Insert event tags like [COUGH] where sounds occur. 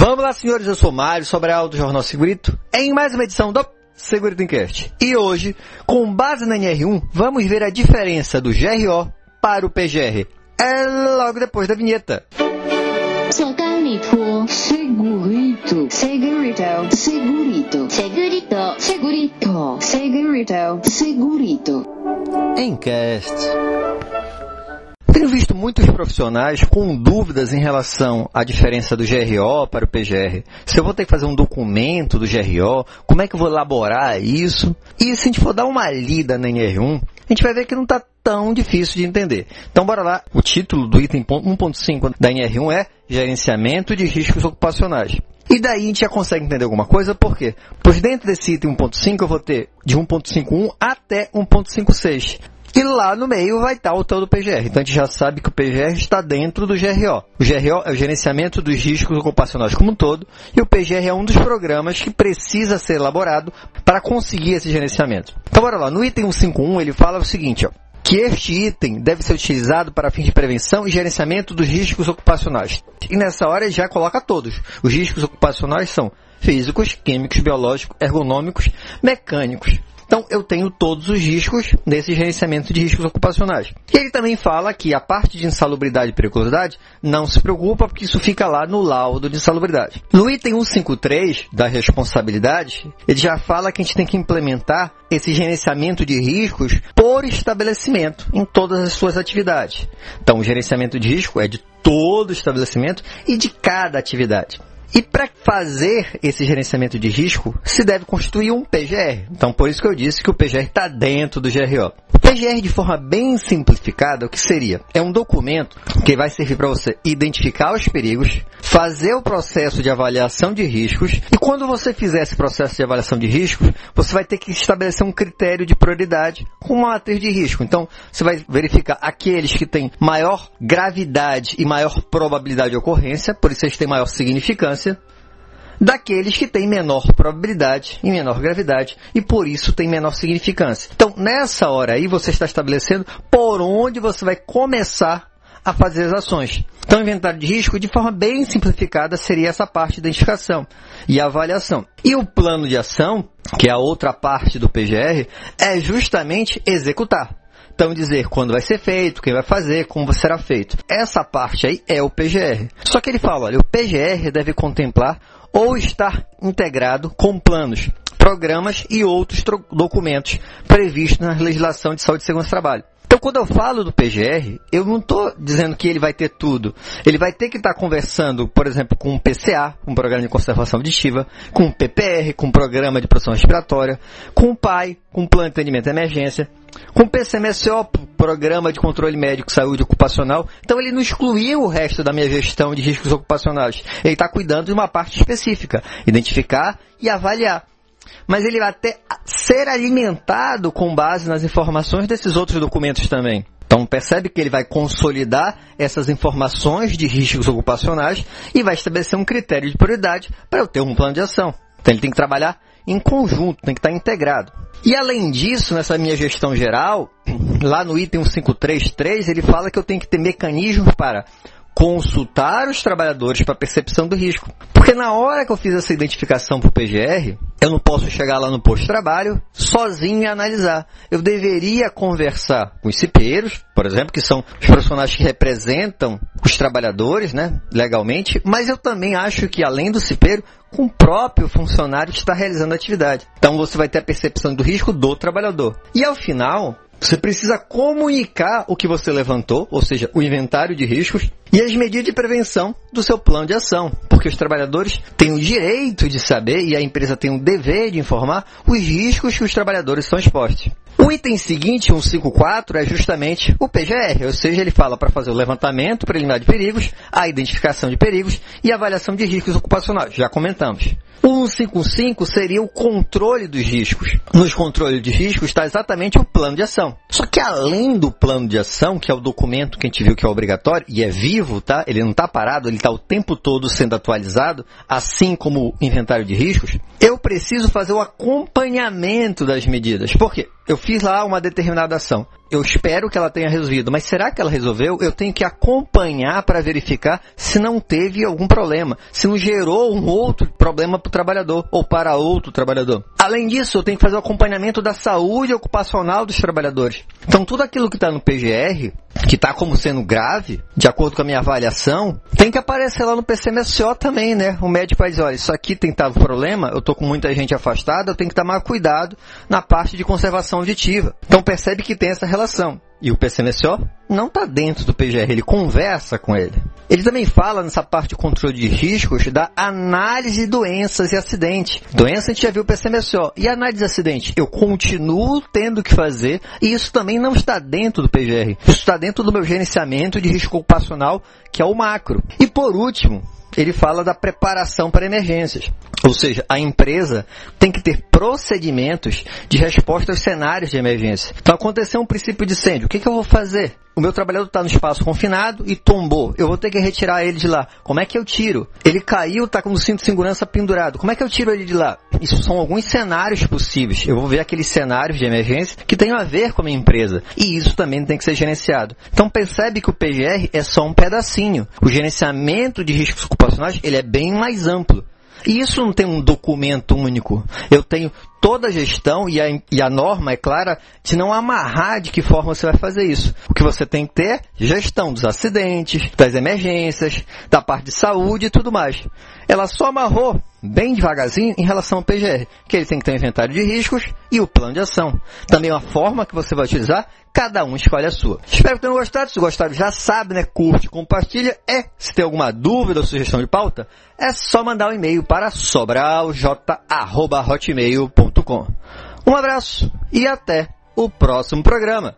Vamos lá, senhores, eu sou Mário Sobral do Jornal Segurito, em mais uma edição do Segurito Encast. E hoje, com base na NR1, vamos ver a diferença do GRO para o PGR. É logo depois da vinheta. Segurito, segurito, segurito, segurito, segurito, segurito, segurito, segurito. Encast. Tenho visto muitos profissionais com dúvidas em relação à diferença do GRO para o PGR. Se eu vou ter que fazer um documento do GRO, como é que eu vou elaborar isso? E se a gente for dar uma lida na NR1, a gente vai ver que não está tão difícil de entender. Então, bora lá. O título do item 1.5 da NR1 é Gerenciamento de Riscos Ocupacionais. E daí a gente já consegue entender alguma coisa, por quê? Pois dentro desse item 1.5 eu vou ter de 1.51 até 1.56. E lá no meio vai estar o tal do PGR. Então a gente já sabe que o PGR está dentro do GRO. O GRO é o gerenciamento dos riscos ocupacionais como um todo, e o PGR é um dos programas que precisa ser elaborado para conseguir esse gerenciamento. Então bora lá, no item 151 ele fala o seguinte, ó, que este item deve ser utilizado para fins de prevenção e gerenciamento dos riscos ocupacionais. E nessa hora ele já coloca todos. Os riscos ocupacionais são físicos, químicos, biológicos, ergonômicos, mecânicos. Então, eu tenho todos os riscos nesse gerenciamento de riscos ocupacionais. E ele também fala que a parte de insalubridade e periculosidade não se preocupa, porque isso fica lá no laudo de insalubridade. No item 153 da responsabilidade, ele já fala que a gente tem que implementar esse gerenciamento de riscos por estabelecimento em todas as suas atividades. Então, o gerenciamento de risco é de todo estabelecimento e de cada atividade. E para fazer esse gerenciamento de risco, se deve construir um PGR. Então, por isso que eu disse que o PGR está dentro do GRO. PGR, de forma bem simplificada, o que seria? É um documento que vai servir para você identificar os perigos, fazer o processo de avaliação de riscos, e quando você fizer esse processo de avaliação de riscos, você vai ter que estabelecer um critério de prioridade com uma matriz de risco. Então, você vai verificar aqueles que têm maior gravidade e maior probabilidade de ocorrência, por isso eles têm maior significância, daqueles que têm menor probabilidade e menor gravidade e por isso tem menor significância. Então, nessa hora aí, você está estabelecendo por onde você vai começar a fazer as ações. Então, inventário de risco, de forma bem simplificada, seria essa parte de identificação e avaliação. E o plano de ação, que é a outra parte do PGR, é justamente executar. Então, dizer quando vai ser feito, quem vai fazer, como será feito. Essa parte aí é o PGR. Só que ele fala, olha, o PGR deve contemplar ou estar integrado com planos, programas e outros documentos previstos na legislação de saúde e segurança do trabalho. Então, quando eu falo do PGR, eu não estou dizendo que ele vai ter tudo. Ele vai ter que estar conversando, por exemplo, com o PCA, um programa de conservação auditiva, com o PPR, com o programa de produção respiratória, com o PAI, com o plano de atendimento de emergência, com o PCMSO, Programa de Controle Médico Saúde Ocupacional. Então ele não excluiu o resto da minha gestão de riscos ocupacionais. Ele está cuidando de uma parte específica, identificar e avaliar mas ele vai até ser alimentado com base nas informações desses outros documentos também. Então percebe que ele vai consolidar essas informações de riscos ocupacionais e vai estabelecer um critério de prioridade para eu ter um plano de ação. Então ele tem que trabalhar em conjunto, tem que estar integrado. E além disso, nessa minha gestão geral, [CLEARS THROAT] lá no item 1533, ele fala que eu tenho que ter mecanismos para consultar os trabalhadores para percepção do risco. Porque na hora que eu fiz essa identificação para o PGR, eu não posso chegar lá no posto de trabalho sozinho e analisar. Eu deveria conversar com os cipeiros, por exemplo, que são os profissionais que representam os trabalhadores, né, legalmente, mas eu também acho que além do cipeiro, com o próprio funcionário que está realizando a atividade. Então você vai ter a percepção do risco do trabalhador. E ao final, você precisa comunicar o que você levantou, ou seja, o inventário de riscos, e as medidas de prevenção do seu plano de ação, porque os trabalhadores têm o direito de saber e a empresa tem o dever de informar os riscos que os trabalhadores são expostos. O item seguinte, 154, é justamente o PGR, ou seja, ele fala para fazer o levantamento preliminar de perigos, a identificação de perigos e a avaliação de riscos ocupacionais. Já comentamos. O 155 seria o controle dos riscos. Nos controles de riscos está exatamente o plano de ação. Só que além do plano de ação, que é o documento que a gente viu que é obrigatório e é vivo, tá? Ele não está parado, ele está o tempo todo sendo atualizado, assim como o inventário de riscos. Eu preciso fazer o acompanhamento das medidas. Por quê? Eu fiz lá uma determinada ação. Eu espero que ela tenha resolvido, mas será que ela resolveu? Eu tenho que acompanhar para verificar se não teve algum problema, se não gerou um outro problema para o trabalhador ou para outro trabalhador. Além disso, tenho que fazer o acompanhamento da saúde ocupacional dos trabalhadores. Então, tudo aquilo que está no PGR, que está como sendo grave, de acordo com a minha avaliação, tem que aparecer lá no PCMSO também, né? O médico vai dizer, olha, isso aqui tem tava problema, eu estou com muita gente afastada, eu tenho que tomar cuidado na parte de conservação auditiva. Então percebe que tem essa relação. E o PCMSO não está dentro do PGR, ele conversa com ele. Ele também fala nessa parte de controle de riscos da análise de doenças e acidentes. Doença a gente já viu o PCMSO. E análise de acidente? Eu continuo tendo que fazer e isso também não está dentro do PGR. Isso está dentro do meu gerenciamento de risco ocupacional, que é o macro. E por último, ele fala da preparação para emergências. Ou seja, a empresa tem que ter procedimentos de resposta aos cenários de emergência. Então, aconteceu um princípio de incêndio. O que, que eu vou fazer? O meu trabalhador está no espaço confinado e tombou. Eu vou ter que retirar ele de lá. Como é que eu tiro? Ele caiu, está com o cinto de segurança pendurado. Como é que eu tiro ele de lá? Isso são alguns cenários possíveis. Eu vou ver aqueles cenários de emergência que tenham a ver com a minha empresa. E isso também tem que ser gerenciado. Então percebe que o PGR é só um pedacinho. O gerenciamento de riscos ocupacionais ele é bem mais amplo. E isso não tem um documento único. Eu tenho toda a gestão e a, e a norma é clara de não amarrar de que forma você vai fazer isso. O que você tem que ter gestão dos acidentes, das emergências, da parte de saúde e tudo mais. Ela só amarrou bem devagarzinho em relação ao PGR, que ele tem que ter um inventário de riscos e o plano de ação. Também a forma que você vai utilizar, cada um escolhe a sua. Espero que tenham gostado. Se gostaram, já sabe, né? Curte, compartilha. É, se tem alguma dúvida ou sugestão de pauta, é só mandar um e-mail para sobralj.hotmail.com. Um abraço e até o próximo programa.